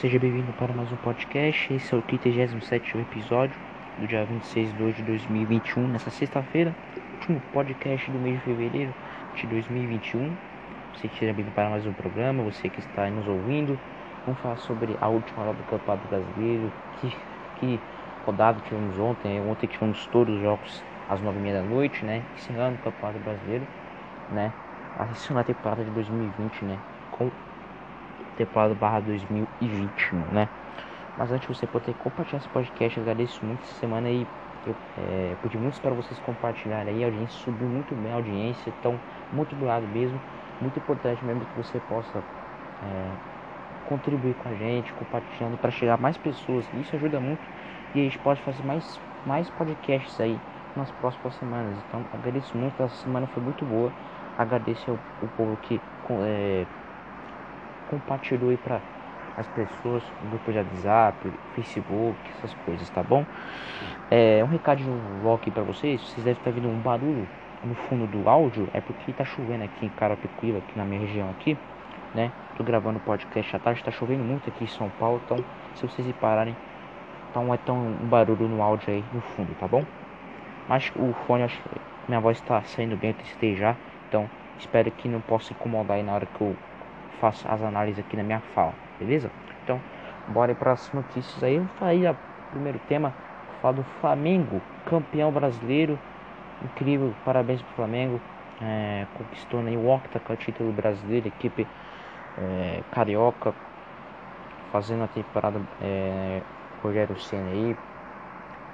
Seja bem-vindo para mais um podcast. Esse é o 37 episódio do dia 26 de 2 de 2021, nessa sexta-feira, último podcast do mês de fevereiro de 2021. Você seja bem-vindo para mais um programa, você que está nos ouvindo. Vamos falar sobre a última rodada do Campeonato Brasileiro. Que, que rodada tivemos ontem? Ontem tivemos todos os jogos às 9h30 da noite, né? Encerrando o Campeonato Brasileiro, né? A temporada de 2020, né? Com temporada barra 2021, né? Mas antes de você poder compartilhar esse podcast, eu agradeço muito essa semana aí. Eu é, pedi muito para vocês compartilharem aí. A audiência subiu muito bem a audiência, então muito obrigado mesmo. Muito importante mesmo que você possa é, contribuir com a gente, compartilhando para chegar mais pessoas. Isso ajuda muito e a gente pode fazer mais, mais podcasts aí nas próximas semanas. Então agradeço muito, essa semana foi muito boa. Agradeço ao povo que é, compartilhou aí para as pessoas, grupo de WhatsApp, Facebook, essas coisas, tá bom? É, um recado logo aqui para vocês, vocês devem estar vendo um barulho no fundo do áudio, é porque tá chovendo aqui em Carapicuíba, aqui na minha região aqui, né? Tô gravando podcast à tarde, tá chovendo muito aqui em São Paulo, então se vocês repararem, um, é tão um barulho no áudio aí no fundo, tá bom? Mas o fone, acho minha voz tá saindo bem, eu testei já, então espero que não possa incomodar aí na hora que eu faço as análises aqui na minha fala, beleza? Então, bora para as notícias aí. Aí, o primeiro tema, falar do Flamengo, campeão brasileiro, incrível, parabéns pro Flamengo, é, conquistou aí o octa título brasileiro, equipe é, carioca, fazendo a temporada é, Rogério Senna aí,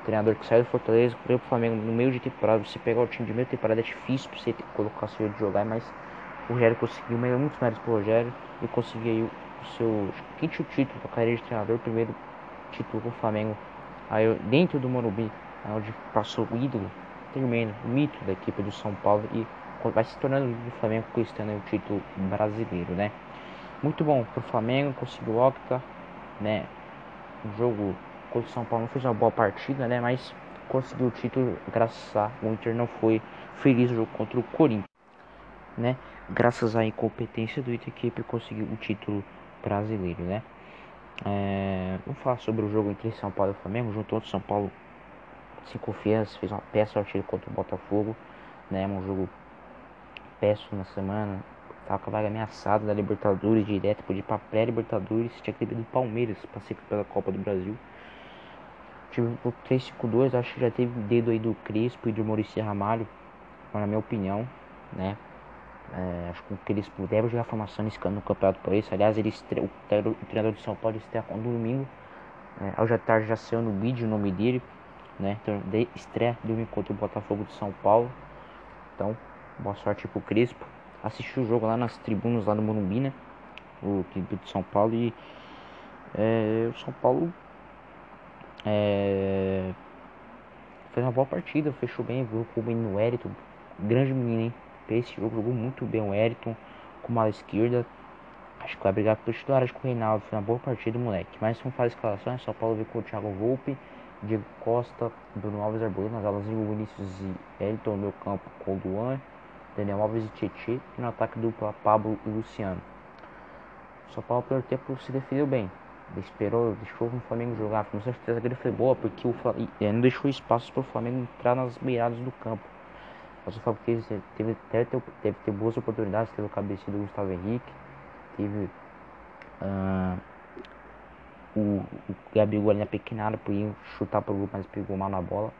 treinador que saiu do Fortaleza, veio pro Flamengo no meio de temporada, você pegar o time de meio de temporada é difícil pra você colocar seu de jogar, mas o Rogério conseguiu muitos méritos pro Rogério e conseguiu o seu quinto título da carreira de treinador, primeiro título com o Flamengo aí dentro do Morumbi, onde passou o ídolo tremendo, o mito da equipe do São Paulo e vai se tornando o Flamengo conquistando o título brasileiro, né? Muito bom pro Flamengo, conseguiu o octa, né? O jogo contra o São Paulo não fez uma boa partida, né? Mas conseguiu o título graças a o Inter não foi feliz no jogo contra o Corinthians né? Graças à incompetência do equipe conseguiu o título brasileiro, né? É, vamos falar sobre o jogo entre São Paulo e Flamengo. Juntou São Paulo sem confiança, fez uma péssima partida contra o Botafogo, né? Um jogo péssimo na semana. Tava com a vaga ameaçada da Libertadores direto, podia ir pra pré-Libertadores. Tinha que ter do Palmeiras para ser pela Copa do Brasil. Tive o 3-5-2, acho que já teve dedo aí do Crespo e do Maurício Ramalho, na minha opinião, né? É, acho que eles puderam jogar a formação nesse no Campeonato Paulista. Aliás, ele estre... o, treinador de São Paulo estreia no domingo. É, hoje à tarde já saiu no vídeo o nome dele. Né? Então, de estreia domingo contra o Botafogo de São Paulo. Então, boa sorte pro Crespo. Assisti o jogo lá nas tribunas lá no Morumbi, né? O time de São Paulo e é, o São Paulo é, fez uma boa partida, fechou bem, viu o menino Wellington, grande menino, hein? Esse jogo jogou muito bem o Eriton com a esquerda. Acho que vai brigar por titular com o Reinaldo. Foi uma boa partida, moleque. Mas não faz escalação, é São Paulo ver com o Thiago Volpe, Diego Costa, Bruno Alves Arboleda. Nas alas de Vinícius e Elton no meu campo com o Duan, Daniel Alves e Tietê. E no ataque dupla Pablo e Luciano. São Paulo, pelo tempo, se defendeu bem. Ele esperou, deixou o Flamengo jogar. Com certeza que ele foi boa, porque o Flamengo não deixou espaços para o Flamengo entrar nas beiradas do campo. Mas o Fábio teve, teve, teve, teve ter boas oportunidades, teve o cabeça do Gustavo Henrique, teve uh, o, o Gabigol ali na pequenada, podia chutar pro gol, mas pegou mal na bola.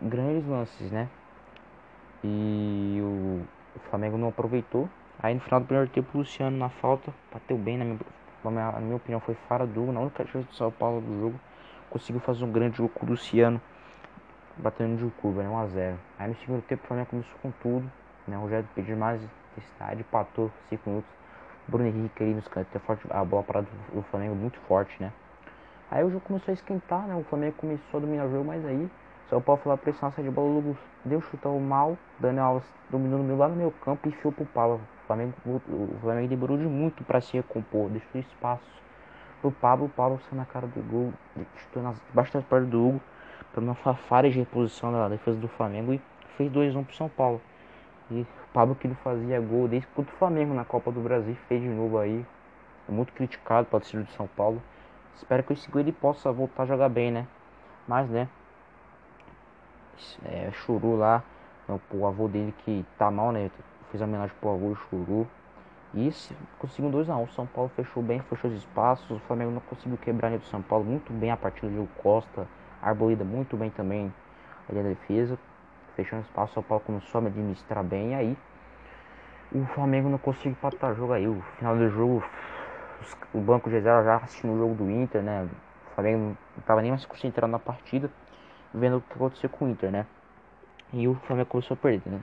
Grandes lances, né? E o, o Flamengo não aproveitou. Aí no final do primeiro tempo o Luciano na falta, bateu bem, na minha, na minha opinião foi fora do na única chance do São Paulo do jogo. Conseguiu fazer um grande jogo com o Luciano batendo de curva, né? 1x0. Aí no segundo tempo o Flamengo começou com tudo, né? O Rogério pediu mais intensidade, empatou 5 minutos. Bruno Henrique ali nos cantos, forte, a bola parada do Flamengo muito forte, né? Aí o jogo começou a esquentar, né? O Flamengo começou a dominar o jogo, mas aí só pode falar pressão, sair de bola, logo deu chutão mal, Daniel Alves dominou no meu lado do meu campo e enfiou pro Pablo. O Flamengo, o Flamengo demorou de muito para se recompor, deixou espaço pro Pablo, o Pablo saiu na cara do gol, chutou nas, das pernas do Hugo para uma falha de reposição da defesa do Flamengo e fez 2-1 pro São Paulo. E o Pablo que não fazia gol desde contra o Flamengo na Copa do Brasil fez de novo aí. É muito criticado pelo torcida de São Paulo. Espero que esse ele possa voltar a jogar bem, né? Mas, né? É, Churu lá, o avô dele que tá mal, né? Fiz homenagem pro avô Churu. E conseguiu 2x1. Um. São Paulo fechou bem, fechou os espaços. O Flamengo não conseguiu quebrar o São Paulo muito bem a partida do Costa. Arboleda muito bem também ali na defesa. Fechando espaço, São Paulo começou a administrar bem. E aí o Flamengo não conseguiu empatar o jogo aí. O final do jogo, o banco de reserva já assistindo o jogo do Inter, né? O Flamengo não estava nem mais concentrado na partida, vendo o que aconteceu com o Inter, né? E o Flamengo começou a perder, né?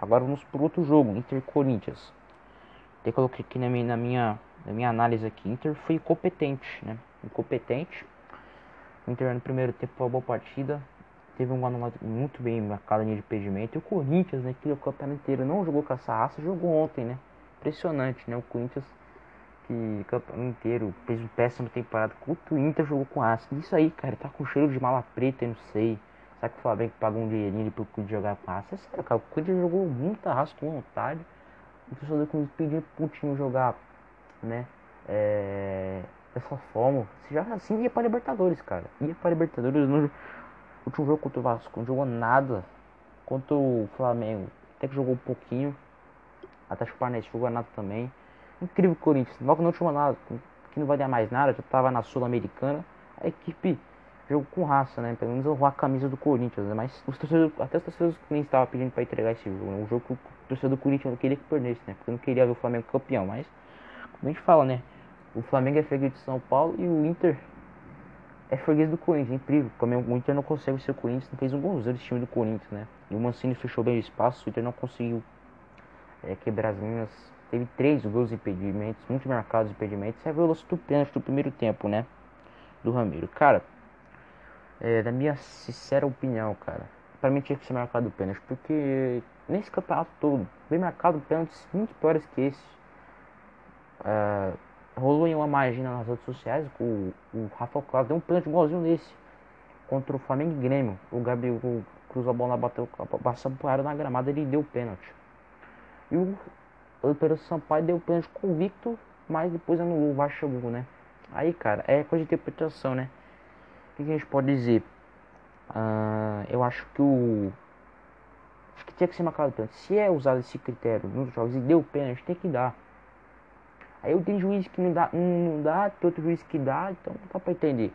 Agora vamos para outro jogo, Inter Corinthians. Até coloquei aqui na minha, na minha, na minha análise aqui, Inter foi incompetente, né? Incompetente. O Inter no primeiro tempo foi uma boa partida, teve um anulado muito bem marcado linha de impedimento. E o Corinthians, né, que o campeonato inteiro não jogou com essa raça, jogou ontem, né? Impressionante, né? O Corinthians que o campeonato inteiro fez uma péssima temporada. O Inter jogou com raça. Isso aí, cara, tá com cheiro de mala preta, eu não sei. Será que o Flamengo pagou um dinheirinho pro Corinthians jogar com raça? É sério, cara, o Corinthians jogou muita raça com vontade. O torcedor que pediu pro time jogar, né? É, dessa forma, se já assim ia para Libertadores, cara. Ia para Libertadores, não, último jogo contra o Vasco não jogou nada. Contra o Flamengo, até que jogou um pouquinho. Até o Paranaense jogou nada também. Incrível Corinthians, logo não tinha nada, que não vai dar mais nada, já tava na Sul-Americana. A equipe jogou com raça, né? Pelo menos honrou a camisa do Corinthians, né? Mas os torcedores, até os torcedores do Corinthians estavam pedindo para entregar esse jogo, né? Um jogo que o torcedor do Corinthians não queria que perdesse, né? Porque não queria ver o Flamengo campeão, mas como a gente fala, né? O Flamengo é freguês de São Paulo e o Inter é freguês do Corinthians, é incrível. Como o Inter não consegue ser o Corinthians, não fez um golzinho desse time do Corinthians, né? E o Mancini fechou bem o espaço, o Inter não conseguiu é, quebrar as linhas. Teve três gols impedimentos, muito marcados impedimentos. Viu o lance do pênalti do primeiro tempo, né? Do Ramiro. Cara, é, na minha sincera opinião, cara, pra mim tinha que ser marcado o pênalti, porque nesse campeonato todo, bem marcado pênaltis muito piores que esse. É, rolou em uma imagina nas redes sociais, o, o Rafael Claus deu um pênalti igualzinho nesse contra o Flamengo e Grêmio. O Gabriel cruzou a bola, bateu, passou por área na gramada, ele deu pênalti. E o, o Pedro Sampaio deu pênalti convicto, mas depois anulou o Vasco né? Aí, cara, é coisa de interpretação, né? O que, que a gente pode dizer? Uh, eu acho que o. Acho que tinha que ser marcado pênalti. Se é usado esse critério nos jogos e deu pênalti, tem que dar. Aí eu tenho juiz que não dá, um não dá, tem outro juiz que dá, então não dá pra entender.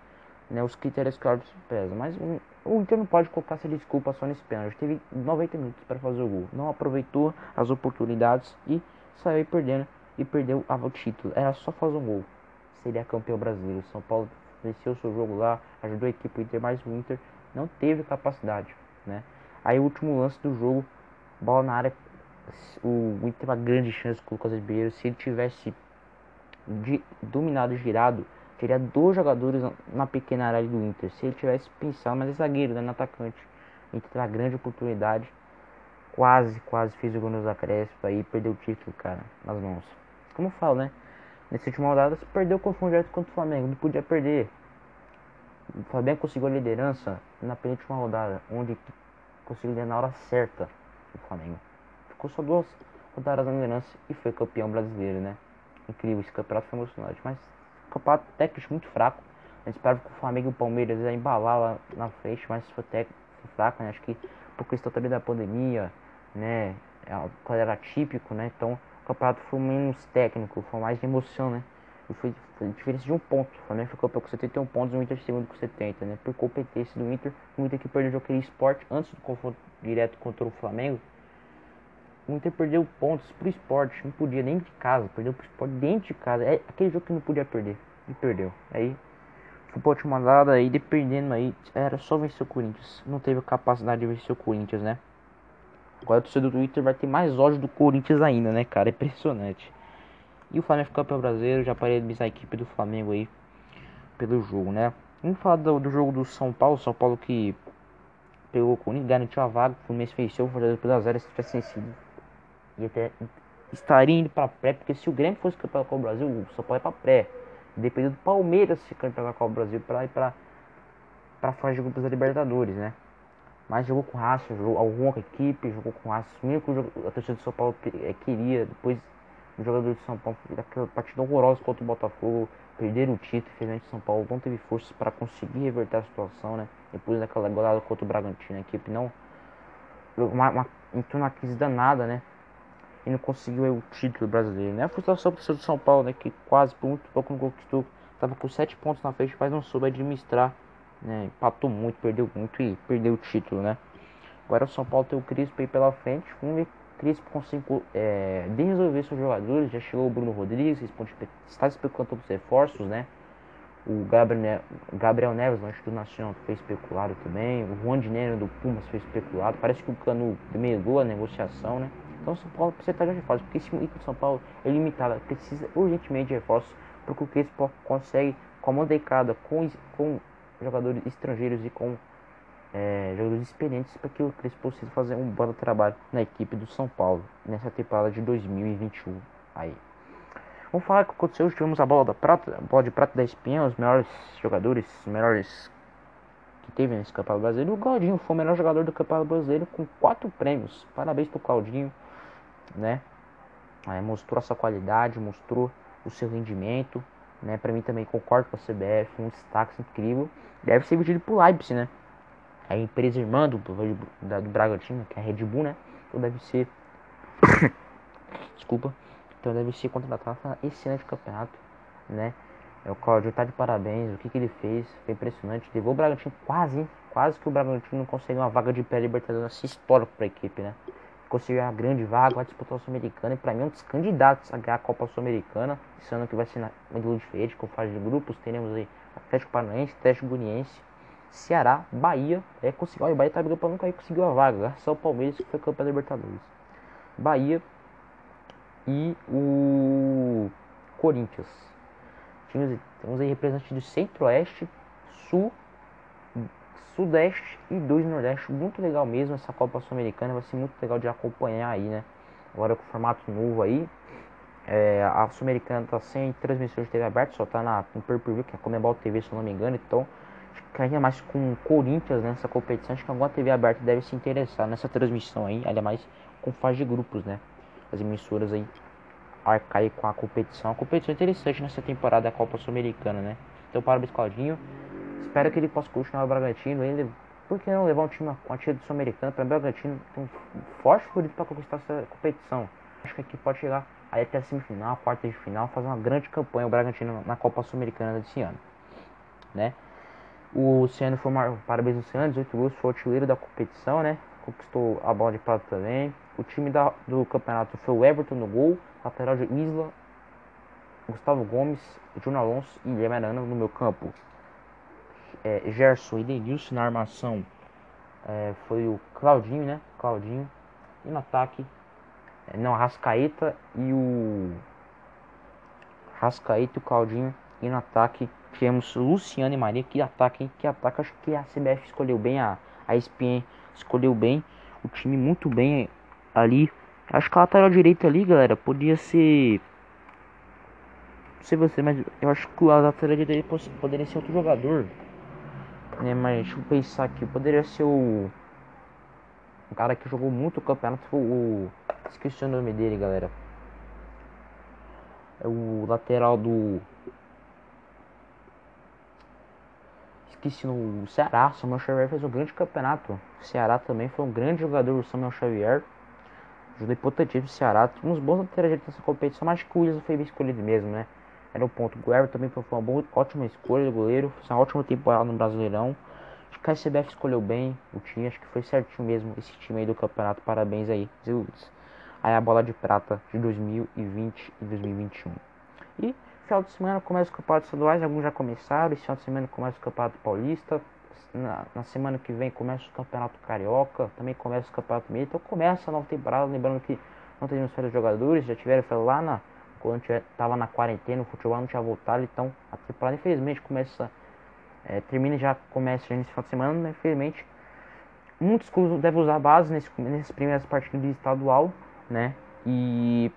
Né, os critérios claros pesam. Mas um, o Inter não pode colocar essa desculpa só nesse pênalti. Teve 90 minutos para fazer o gol. Não aproveitou as oportunidades e saiu perdendo e perdeu o título. Era só fazer um gol. Seria campeão brasileiro. São Paulo venceu o seu jogo lá, ajudou a equipe Inter, mas o Inter não teve capacidade. Né? Aí o último lance do jogo, bola na área. O Inter uma grande chance com o Lucas Ribeiro. Se ele tivesse de, dominado girado, teria dois jogadores na pequena área do Inter. Se ele tivesse pensado, mas é zagueiro, né, no atacante. O Inter teve grande oportunidade. Quase, quase fez o gol nos acréscimos aí perdeu o título, cara, nas mãos. Como eu falo, né? Nessa última rodada, você perdeu o confronto direto contra o Flamengo. Não podia perder. O Flamengo conseguiu a liderança na penúltima rodada, onde conseguiu na hora certa o Flamengo. Ficou só duas rodadas na liderança e foi campeão brasileiro, né? Incrível. Esse campeonato foi emocionante, mas campeonato técnico muito fraco. A gente esperava que o Flamengo e o Palmeiras ia embalar lá na frente, mas foi técnico fraco, né? Acho que por questão também da pandemia, né? É, era típico, né? Então o campeonato foi menos técnico, foi mais de emoção, né? E foi, foi diferença de um ponto. O Flamengo ficou com 71 pontos, o Inter segundo com 70, né? Por competência do Inter, o Inter que perdeu o jogo esporte antes do confronto direto contra o Flamengo o Inter perdeu pontos pro esporte, não podia nem de casa, perdeu pro esporte dentro de casa. É aquele jogo que não podia perder. E perdeu. Aí futebol tinha mandado aí, dependendo aí, era só vencer o Corinthians. Não teve a capacidade de vencer o Corinthians, né? Agora o torcedor do Inter vai ter mais ódio do Corinthians ainda, né, cara? É impressionante. E o Flamengo campeão brasileiro, já parei de a equipe do Flamengo aí pelo jogo, né? Vamos falar do, do jogo do São Paulo, São Paulo que pegou o Corinthians, garantiu a vaga, o Fluminense venceu, o Fortaleza por 0 se tivesse vencido e até estaria indo para pré, porque se o Grêmio fosse campeão da Copa do Brasil, o São Paulo é para pré. Dependendo do Palmeiras se campeão da Copa do Brasil para ir para para fase de grupos da Libertadores, né? Mas jogou com raça, jogou alguma equipe, jogou com raça. Mesmo que a torcida do São Paulo eh, queria, depois Os jogadores de São Paulo, aquela partida horrorosa contra o Botafogo, perderam o título, infelizmente São Paulo não teve forças para conseguir reverter a situação, né? Depois daquela goleada contra o Bragantino, a equipe não uma, uma, entrou na crise danada, né? E não conseguiu o título brasileiro, né? A frustração para o São Paulo, né? Que quase por muito pouco não conquistou. Tava com sete pontos na frente, mas não soube administrar, né? Empatou muito, perdeu muito e perdeu o título, né? Agora o São Paulo tem o Crispo aí pela frente. Vamos ver Crispo consegue é, resolver seus jogadores. Já chegou o Bruno Rodrigues, está especulando os reforços, né? O Gabriel, Gabriel Neves, do Nacional, foi especulado também. O Juan Dinero do Pumas foi especulado. Parece que o Cano melhorou a negociação, né? Então São Paulo precisa estar de reforços, porque esse equipe do São Paulo é limitada, precisa urgentemente de reforços, porque o Crespo consegue, com a molecada, com, com jogadores estrangeiros e com é, jogadores experientes, para que o Crespo possa fazer um bom trabalho na equipe do São Paulo nessa temporada de 2021. Aí. Vamos falar o que aconteceu. Tivemos a bola da prata, bola de prata da espinha, os melhores jogadores, os melhores que teve nesse Campeonato Brasileiro. O Claudinho foi o melhor jogador do Campeonato Brasileiro com quatro prêmios. Parabéns pro Claudinho, né? É, mostrou a sua qualidade, mostrou o seu rendimento, né? Para mim também concordo com a CBF, um destaque incrível. Deve ser vendido pro Leipzig, né? É a empresa irmã do, do, do Bragantino, que é a Red Bull, né? Então deve ser. Desculpa então deve ser contratado para excelente campeonato, né? É, o Claudio tá de parabéns, o que, que ele fez, foi impressionante. Levou o Bragantino quase, quase que o Bragantino não conseguiu uma vaga de pré-libertadores assim, histórico para a equipe, né? Conseguiu uma grande vaga, vai disputar o Sul-Americana e para mim é um dos candidatos a ganhar a Copa Sul-Americana. Esse ano que vai ser na modelo diferente, com fase de grupos, teremos aí Atlético Paranaense, Atlético Goianiense, Ceará, Bahia, é, conseguiu, o Bahia tá brigando para não cair, conseguiu a vaga, graças ao Palmeiras que foi campeão da Libertadores. Bahia e o Corinthians. Temos aí representantes do Centro-Oeste, Sul, Sudeste e dois Nordeste. Muito legal mesmo essa Copa Sul-Americana. Vai ser muito legal de acompanhar aí, né? Agora com o formato novo aí. É, a Sul-Americana tá sem transmissão de TV aberta, só tá na, Per View, que é a Comebol TV, se eu não me engano. Então, acho que ainda mais com o Corinthians nessa competição. Acho que alguma TV aberta deve se interessar nessa transmissão aí, ainda mais com fase de grupos, né? as emissoras aí arcarem com a competição. A competição é interessante nessa temporada da Copa Sul-Americana, né? Então, parabéns, Claudinho. Espero que ele possa continuar o Bragantino. Ele, por que não levar um time com a tia do Sul-Americano para o Bragantino? Tem um forte favorito para conquistar essa competição. Acho que aqui pode chegar aí até a semifinal, quarta de final, fazer uma grande campanha o Bragantino na Copa Sul-Americana desse ano, né? O Luciano foi uma, parabéns Luciano, 18 gols, foi o artilheiro da competição, né? Conquistou a bola de prata também. O time da, do campeonato foi o Everton no gol, lateral de Isla, Gustavo Gomes, Júnior Alonso e Guilherme Arana no meu campo. É, Gerson e Denilson na armação é, foi o Claudinho, né? Claudinho. E no ataque, é, não, Rascaeta e o Rascaeta e o Claudinho. E no ataque tivemos Luciano e Maria. Que ataque, hein? Que ataque. Acho que a CBF escolheu bem, a, a ESPN escolheu bem. O time muito bem ali. Acho que a lateral direita ali, galera, podia ser. Não sei você, mas eu acho que a lateral direita poderia ser outro jogador. Né, mas deixa eu pensar aqui. Poderia ser o. O cara que jogou muito o campeonato o. Esqueci o nome dele, galera. É o lateral do. Esqueci no Ceará. Samuel Xavier fez um grande campeonato. O Ceará também foi um grande jogador, o Samuel Xavier ajuda importantíssimo o Ceará. Tinha uns bons laterais nessa competição, mas que o Williams foi bem escolhido mesmo, né? Era o ponto. O também foi uma boa, ótima escolha do goleiro. Fez uma ótima temporada no Brasileirão. Acho que a CBF escolheu bem o time. Acho que foi certinho mesmo esse time aí do campeonato. Parabéns aí, Zé Aí a bola de prata de 2020 e 2021. E final de semana começa os campeonatos estaduais. Alguns já começaram. Esse final de semana começa o campeonato paulista na, na, semana que vem começa o Campeonato Carioca, também começa o Campeonato Mineiro, então começa a nova temporada, lembrando que não temos férias de jogadores, já tiveram férias lá na, quando estava na quarentena, o futebol não tinha voltado, então a temporada infelizmente começa, é, termina já começa já nesse final de semana, mas infelizmente muitos clubes devem usar base nesse, nessas primeiras partidas de estadual, né, e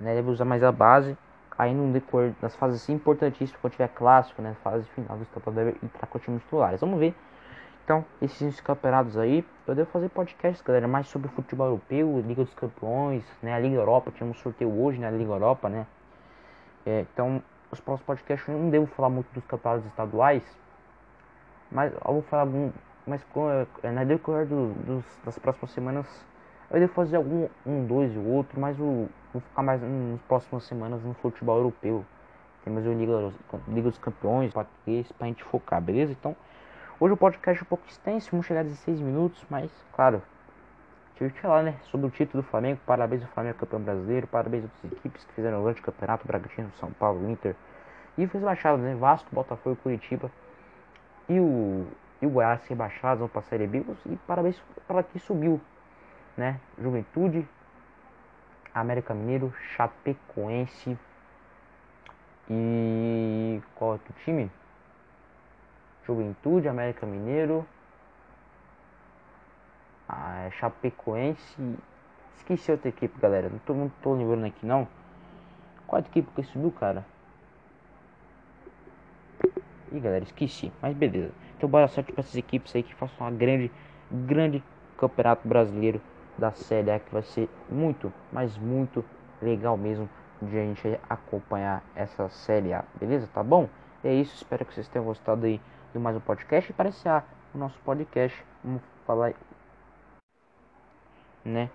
né, deve usar mais a base aí no decorrer das fases importantíssimas, quando tiver clássico, né, fase final do estadual, deve entrar com times titulares. Vamos ver Então, esses campeonatos aí, eu devo fazer podcasts, galera, mais sobre futebol europeu, Liga dos Campeões, né? A Liga Europa, tinha um sorteio hoje na né, Liga Europa, né? É, então, os próximos podcasts eu não devo falar muito dos campeonatos estaduais, mas eu vou falar algum. Mas é, na decorrer do, dos, das próximas semanas eu devo fazer algum um, dois e outro, mas o, vou ficar mais nas próximas semanas no futebol europeu. Temos o Liga, Liga dos Campeões, português, pra gente focar, beleza? Então, hoje o podcast é um pouco extenso, vamos chegar a 16 minutos, mas, claro, tive que falar, né, sobre o título do Flamengo. Parabéns ao Flamengo campeão brasileiro, parabéns às outras equipes que fizeram o grande campeonato, Bragantino, São Paulo, Inter. E fez baixados, né, Vasco, Botafogo Curitiba. E o, e o Goiás rebaixados vão pra Série B. E parabéns para quem subiu, né, Juventude, América Mineiro, Chapecoense e qual é o time? Juventude, América Mineiro, ah, é Chapecoense. Esqueci outra equipe, galera. Não tô, não tô lembrando aqui não. Qual a equipe que subiu, cara? Ih, galera, esqueci. Mas beleza. Então bora sorte para essas equipes aí que façam uma grande, grande campeonato brasileiro da Série A que vai ser muito, mas muito legal mesmo de a gente acompanhar essa Série A, beleza? Tá bom? É isso, espero que vocês tenham gostado aí mais um podcast. Para iniciar o nosso podcast, vamos falar, né?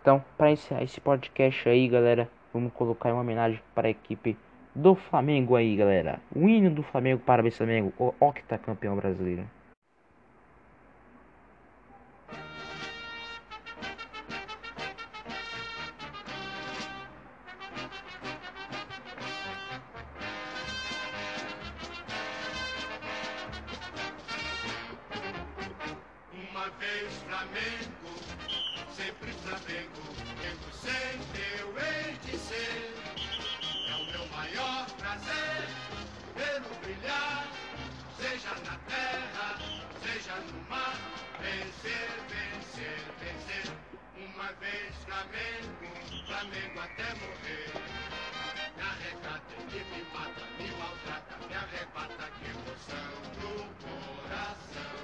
Então, para iniciar esse podcast aí, galera, vamos colocar uma homenagem para a equipe do Flamengo aí, galera. O hino do Flamengo, parabéns Flamengo, o octacampeão brasileiro. Flamengo até morrer. Me arrecata, ele me mata, me maltrata, me arrebata, que emoção no coração.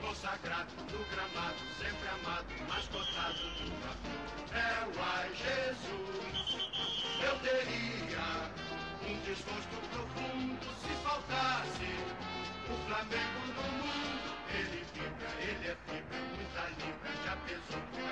Consagrado no gramado, sempre amado, mas cotado no vapor. É o ai Jesus, eu teria um desgosto profundo se faltasse o Flamengo no mundo. Ele vibra, ele é fibra, muita libra, já pesou, o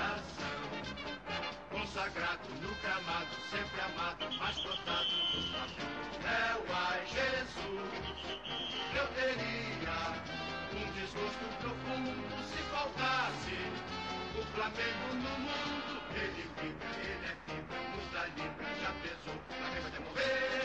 consagrado, nunca amado, sempre amado, mas do no É Meu ai Jesus, eu teria um desgosto profundo se faltasse o Flamengo no mundo. Ele vibra, ele é fibra, muda livre, já pesou, A rima vai morrer.